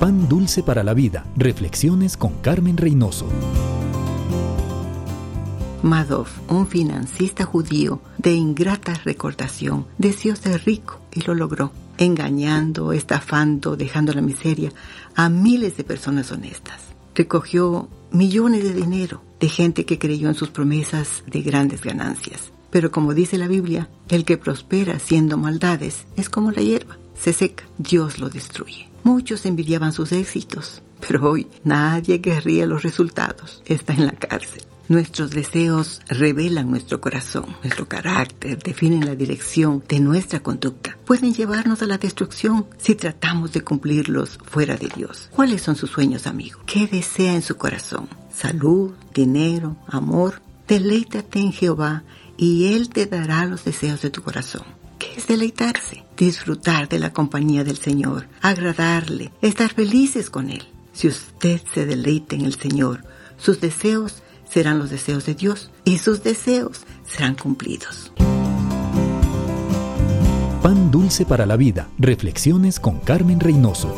Pan dulce para la vida. Reflexiones con Carmen Reynoso. Madoff, un financista judío de ingrata recordación, deseó ser rico y lo logró, engañando, estafando, dejando la miseria a miles de personas honestas. Recogió millones de dinero de gente que creyó en sus promesas de grandes ganancias. Pero como dice la Biblia, el que prospera haciendo maldades es como la hierba, se seca, Dios lo destruye. Muchos envidiaban sus éxitos, pero hoy nadie querría los resultados, está en la cárcel. Nuestros deseos revelan nuestro corazón, nuestro carácter, definen la dirección de nuestra conducta. Pueden llevarnos a la destrucción si tratamos de cumplirlos fuera de Dios. ¿Cuáles son sus sueños, amigo? ¿Qué desea en su corazón? ¿Salud, dinero, amor? Deleítate en Jehová y Él te dará los deseos de tu corazón. ¿Qué es deleitarse? Disfrutar de la compañía del Señor, agradarle, estar felices con Él. Si usted se deleita en el Señor, sus deseos serán los deseos de Dios y sus deseos serán cumplidos. Pan dulce para la vida. Reflexiones con Carmen Reynoso.